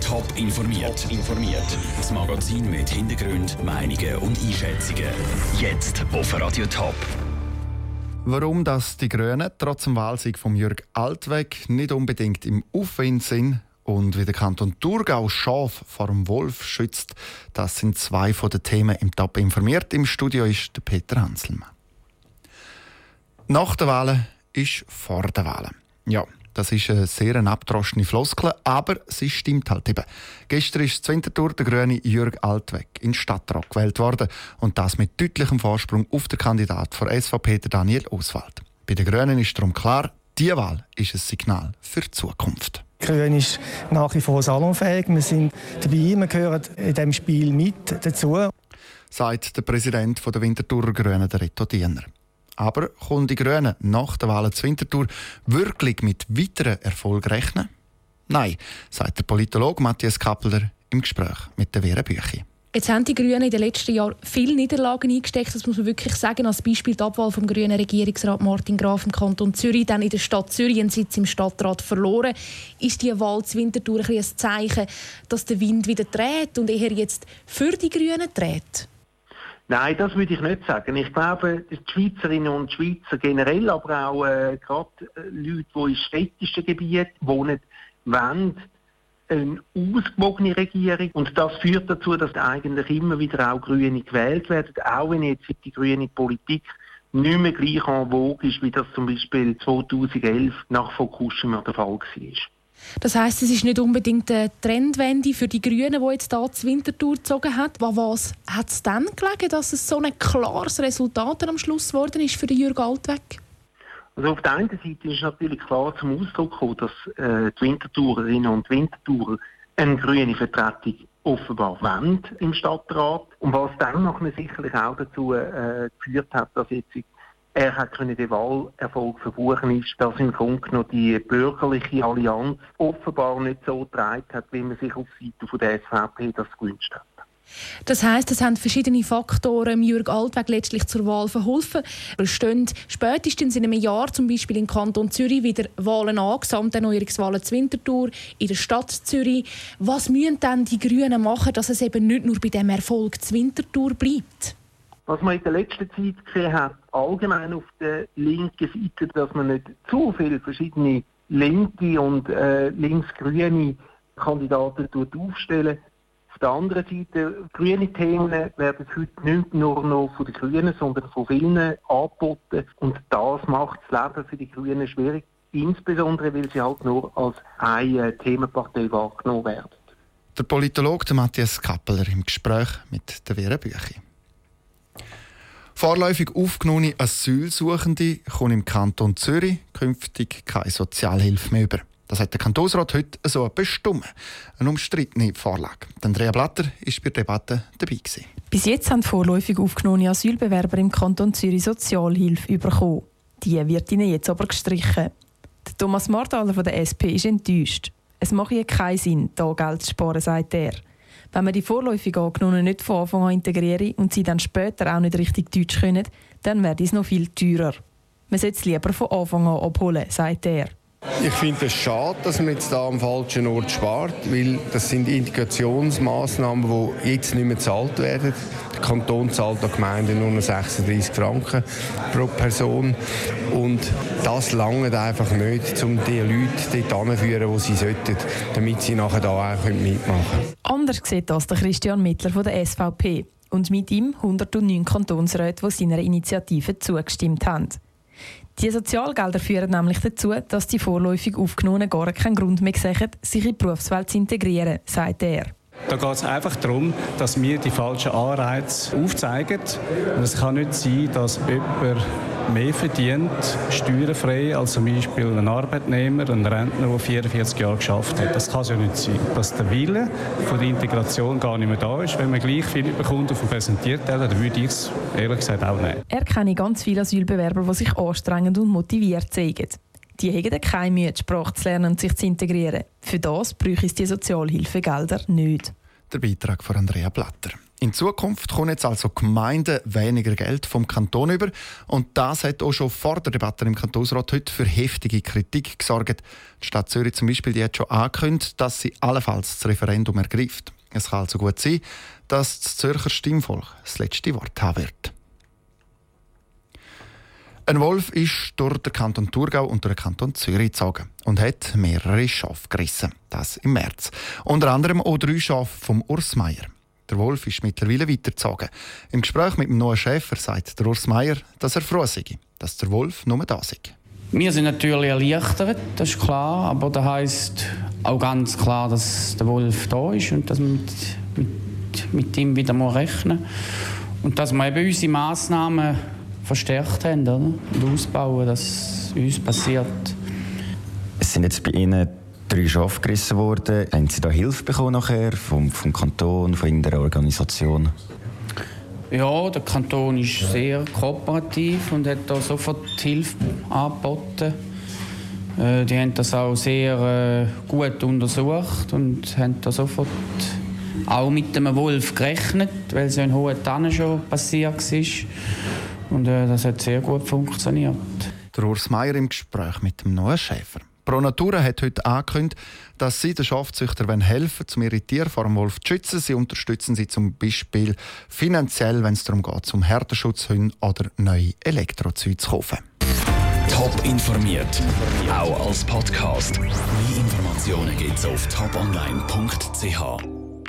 Top informiert. informiert. Das Magazin mit Hintergrund, Meinungen und Einschätzungen. Jetzt auf Radio Top. Warum das die Grünen trotz dem Wahlsieg von Jörg Altweg nicht unbedingt im Aufwind sind und wie der Kanton Thurgau Schaf vor dem Wolf schützt, das sind zwei von den Themen im Top informiert. Im Studio ist der Peter Hanselmann. Nach den Wahlen ist vor den Wahlen. Ja, das ist eine sehr abgedroschene Floskel, aber sie stimmt halt eben. Gestern ist das Winterthur der grüne Jürg Altweg in Stadtrat gewählt worden und das mit deutlichem Vorsprung auf den Kandidat von SVP, Daniel Oswald. Bei den Grünen ist darum klar, diese Wahl ist ein Signal für die Zukunft. Grün ist nach wie vor salonfähig. Wir sind dabei, wir gehören in diesem Spiel mit dazu. Sagt der Präsident der Winterthurer Grünen, der Reto Diener. Aber können die Grünen nach der Wahl zur Winterthur wirklich mit weiteren Erfolg rechnen? Nein, sagt der Politologe Matthias Kappler im Gespräch mit der Vera Büchi. Jetzt haben die Grünen in den letzten Jahren viele Niederlagen eingesteckt, das muss man wirklich sagen. Als Beispiel die Abwahl vom grünen Regierungsrat Martin Graf im Kanton Zürich, dann in der Stadt Zürich einen Sitz im Stadtrat verloren. Ist die Wahl zu Winterthur ein, ein Zeichen, dass der Wind wieder dreht und eher jetzt für die Grünen dreht? Nein, das würde ich nicht sagen. Ich glaube, die Schweizerinnen und Schweizer generell, aber auch äh, gerade äh, Leute, die in städtischen Gebieten wohnen, wollen eine ausgewogene Regierung. Und das führt dazu, dass eigentlich immer wieder auch Grüne gewählt werden, auch wenn jetzt die grüne Politik nicht mehr gleich en vogue ist, wie das zum Beispiel 2011 nach Fukushima der Fall war. Das heißt, es ist nicht unbedingt eine Trendwende für die Grünen, die jetzt hier zur Wintertour gezogen hat. Was hat es dann gelegen, dass es so ein klares Resultat am Schluss geworden ist für den Altweg? Also auf der einen Seite ist natürlich klar zum Ausdruck gekommen, dass äh, die Wintertourerinnen und Wintertourer eine grüne Vertretung offenbar wollen im Stadtrat. Und was dann noch sicherlich auch dazu äh, geführt hat, dass jetzt er hat können den Wahlerfolg verbuchen, ist, dass im Grunde genommen die bürgerliche Allianz offenbar nicht so getragen hat, wie man sich auf Seite von der SVP das gewünscht hat. Das heißt, es haben verschiedene Faktoren Jürg Altweg letztlich zur Wahl verholfen. Es stehen spätestens in einem Jahr zum Beispiel im Kanton Zürich wieder Wahlen an, Gesamterneuerungswahlen zu Winterthur, in der Stadt Zürich. Was müssen dann die Grünen machen, dass es eben nicht nur bei dem Erfolg zu Winterthur bleibt? Was man in der letzten Zeit gesehen hat, allgemein auf der linken Seite, dass man nicht zu viele verschiedene linke und äh, linksgrüne Kandidaten aufstellen. Auf der anderen Seite, grüne Themen werden heute nicht nur noch von den Grünen, sondern von vielen angeboten. Und das macht das Leben für die Grünen schwierig, insbesondere weil sie halt nur als eine Themenpartei wahrgenommen werden. Der Politologe Matthias Kappeler im Gespräch mit der Vera Büchi. Vorläufig aufgenommene Asylsuchende kommen im Kanton Zürich künftig keine Sozialhilfe mehr über. Das hat der Kantonsrat heute so bestimmt. Eine umstrittene Vorlage. Andrea Blatter war bei der Debatte dabei. Gewesen. Bis jetzt haben vorläufig aufgenommene Asylbewerber im Kanton Zürich Sozialhilfe bekommen. Die wird ihnen jetzt aber gestrichen. Der Thomas Martaler von der SP ist enttäuscht. Es macht hier keinen Sinn, hier Geld zu sparen, sagt er. Wenn man die vorläufig Angenommenen nicht von Anfang an integriere und sie dann später auch nicht richtig Deutsch können, dann wird es noch viel teurer. Man sollte es lieber von Anfang an abholen, sagt er. Ich finde es schade, dass man jetzt da am falschen Ort spart, weil das sind Integrationsmaßnahmen, die jetzt nicht mehr gezahlt werden. Der Kanton zahlt der Gemeinde nur noch 36 Franken pro Person und das langt einfach nicht, um die Leute dort hinzuführen, wo sie sollten, damit sie nachher da auch mitmachen können. Anders sieht das der Christian Mittler von der SVP und mit ihm 109 Kantonsräte, die seiner Initiative zugestimmt haben. Die Sozialgelder führen nämlich dazu, dass die vorläufig Aufgenommenen gar keinen Grund mehr sehen, sich in die Berufswelt zu integrieren, sagt er. Da geht es einfach darum, dass wir die falschen Anreize aufzeigen. Und es kann nicht sein, dass jemand mehr verdient, steuerfrei, als zum Beispiel ein Arbeitnehmer, ein Rentner, der 44 Jahre geschafft hat. Das kann es ja nicht sein. Dass der Wille von der Integration gar nicht mehr da ist. Wenn man gleich viel bekommt auf dem Präsentierteller, dann würde ich es ehrlich gesagt auch nehmen. Er kenne ganz viele Asylbewerber, die sich anstrengend und motiviert zeigen. Die haben keine Mühe, die Sprache zu lernen und sich zu integrieren. Für das bräuchte es die Sozialhilfegelder nicht. Der Beitrag von Andrea Blatter. In Zukunft kommen jetzt also Gemeinden weniger Geld vom Kanton über und das hat auch schon vor der Debatte im Kantonsrat heute für heftige Kritik gesorgt. Die Stadt Zürich zum Beispiel die hat schon angekündigt, dass sie allenfalls das Referendum ergreift. Es kann also gut sein, dass das Zürcher Stimmvolk das letzte Wort haben wird. Ein Wolf ist durch den Kanton Thurgau und durch den Kanton Zürich gezogen und hat mehrere Schafe gerissen. Das im März. Unter anderem auch drei Schafe vom Urs Meier. Der Wolf ist mittlerweile weitergezogen. Im Gespräch mit dem neuen Schäfer sagt der Urs Meier, dass er froh sei, dass der Wolf nur da sei. Wir sind natürlich erleichtert, das ist klar, aber das heisst auch ganz klar, dass der Wolf da ist und dass wir mit, mit, mit ihm wieder mal rechnen und dass wir eben unsere Massnahmen verstärkt haben oder? und ausbauen, dass uns passiert. Es sind jetzt bei Ihnen drei Schafe gerissen worden. Haben Sie da Hilfe bekommen nachher vom, vom Kanton, von irgendeiner Organisation? Ja, der Kanton ist sehr kooperativ und hat da sofort Hilfe angeboten. Äh, die haben das auch sehr äh, gut untersucht und haben da sofort auch mit dem Wolf gerechnet, weil es in hohen Tannen schon passiert war. Und äh, das hat sehr gut funktioniert. Der Urs Meier im Gespräch mit dem neuen Schäfer. Pro Natura hat heute angekündigt, dass sie den Schafzüchtern helfen um ihre Tiere vor dem Wolf zu schützen. Sie unterstützen sie zum Beispiel finanziell, wenn es darum geht, zum Härteschutzhunde oder neue Elektrozüge zu kaufen. Top informiert, auch als Podcast. Mehr Informationen gibt es auf toponline.ch.